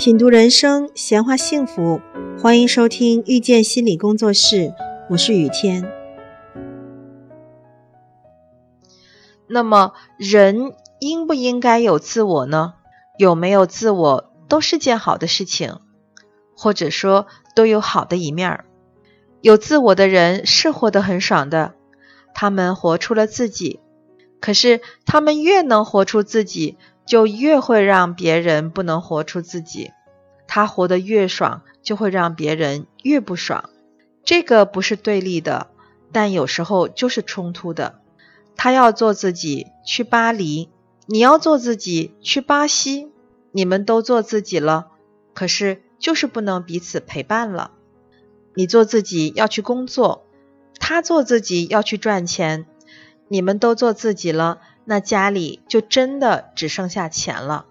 品读人生，闲话幸福，欢迎收听遇见心理工作室，我是雨天。那么，人应不应该有自我呢？有没有自我都是件好的事情，或者说都有好的一面儿。有自我的人是活得很爽的，他们活出了自己。可是，他们越能活出自己。就越会让别人不能活出自己，他活得越爽，就会让别人越不爽。这个不是对立的，但有时候就是冲突的。他要做自己去巴黎，你要做自己去巴西，你们都做自己了，可是就是不能彼此陪伴了。你做自己要去工作，他做自己要去赚钱，你们都做自己了。那家里就真的只剩下钱了。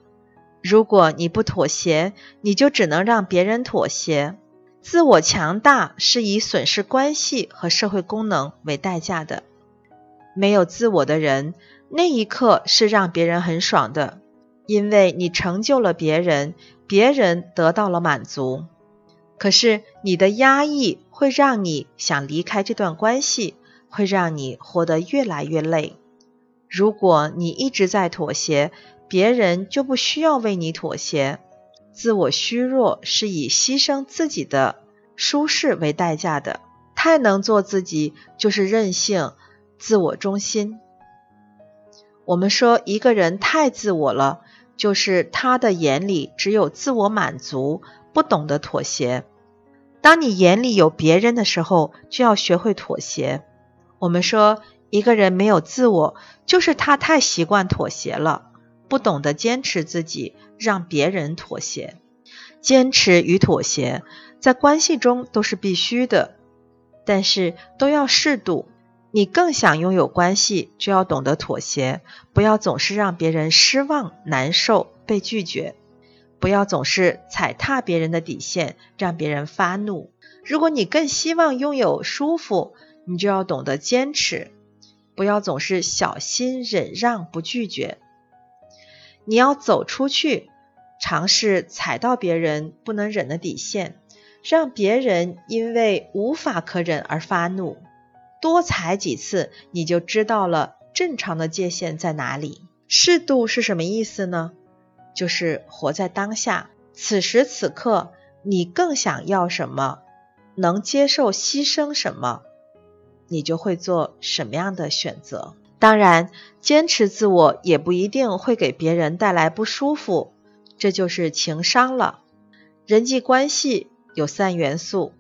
如果你不妥协，你就只能让别人妥协。自我强大是以损失关系和社会功能为代价的。没有自我的人，那一刻是让别人很爽的，因为你成就了别人，别人得到了满足。可是你的压抑会让你想离开这段关系，会让你活得越来越累。如果你一直在妥协，别人就不需要为你妥协。自我虚弱是以牺牲自己的舒适为代价的。太能做自己就是任性、自我中心。我们说一个人太自我了，就是他的眼里只有自我满足，不懂得妥协。当你眼里有别人的时候，就要学会妥协。我们说。一个人没有自我，就是他太习惯妥协了，不懂得坚持自己，让别人妥协。坚持与妥协在关系中都是必须的，但是都要适度。你更想拥有关系，就要懂得妥协，不要总是让别人失望、难受、被拒绝，不要总是踩踏别人的底线，让别人发怒。如果你更希望拥有舒服，你就要懂得坚持。不要总是小心忍让不拒绝，你要走出去，尝试踩到别人不能忍的底线，让别人因为无法可忍而发怒。多踩几次，你就知道了正常的界限在哪里。适度是什么意思呢？就是活在当下，此时此刻你更想要什么，能接受牺牲什么。你就会做什么样的选择？当然，坚持自我也不一定会给别人带来不舒服，这就是情商了。人际关系有三元素：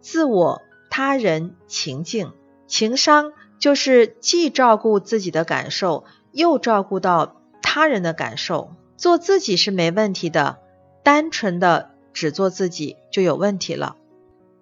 自我、他人、情境。情商就是既照顾自己的感受，又照顾到他人的感受。做自己是没问题的，单纯的只做自己就有问题了。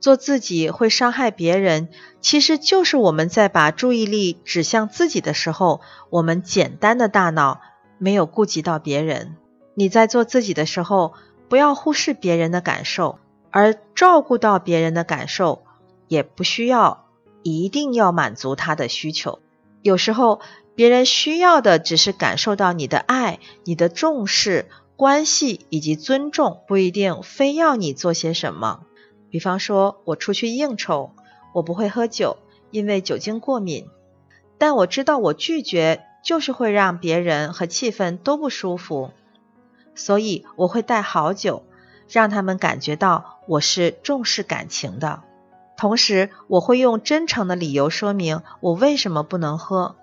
做自己会伤害别人，其实就是我们在把注意力指向自己的时候，我们简单的大脑没有顾及到别人。你在做自己的时候，不要忽视别人的感受，而照顾到别人的感受，也不需要一定要满足他的需求。有时候别人需要的只是感受到你的爱、你的重视、关系以及尊重，不一定非要你做些什么。比方说，我出去应酬，我不会喝酒，因为酒精过敏。但我知道，我拒绝就是会让别人和气氛都不舒服，所以我会带好酒，让他们感觉到我是重视感情的。同时，我会用真诚的理由说明我为什么不能喝。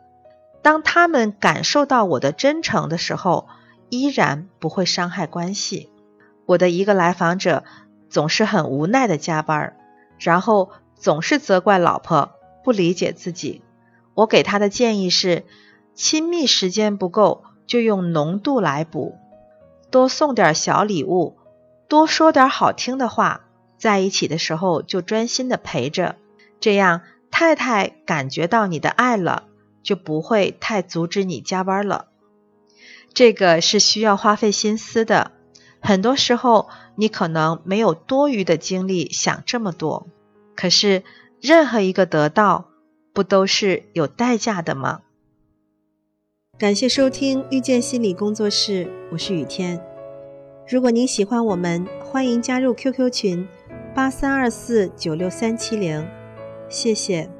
当他们感受到我的真诚的时候，依然不会伤害关系。我的一个来访者。总是很无奈的加班，然后总是责怪老婆不理解自己。我给他的建议是：亲密时间不够，就用浓度来补，多送点小礼物，多说点好听的话，在一起的时候就专心的陪着，这样太太感觉到你的爱了，就不会太阻止你加班了。这个是需要花费心思的。很多时候，你可能没有多余的精力想这么多。可是，任何一个得到，不都是有代价的吗？感谢收听遇见心理工作室，我是雨天。如果您喜欢我们，欢迎加入 QQ 群八三二四九六三七零，谢谢。